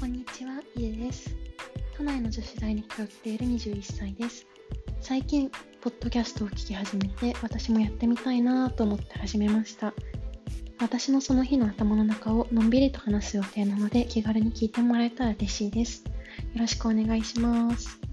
こんにちは、ゆえです。都内の女子大に通っている21歳です。最近、ポッドキャストを聞き始めて、私もやってみたいなと思って始めました。私のその日の頭の中をのんびりと話す予定なので、気軽に聞いてもらえたら嬉しいです。よろしくお願いします。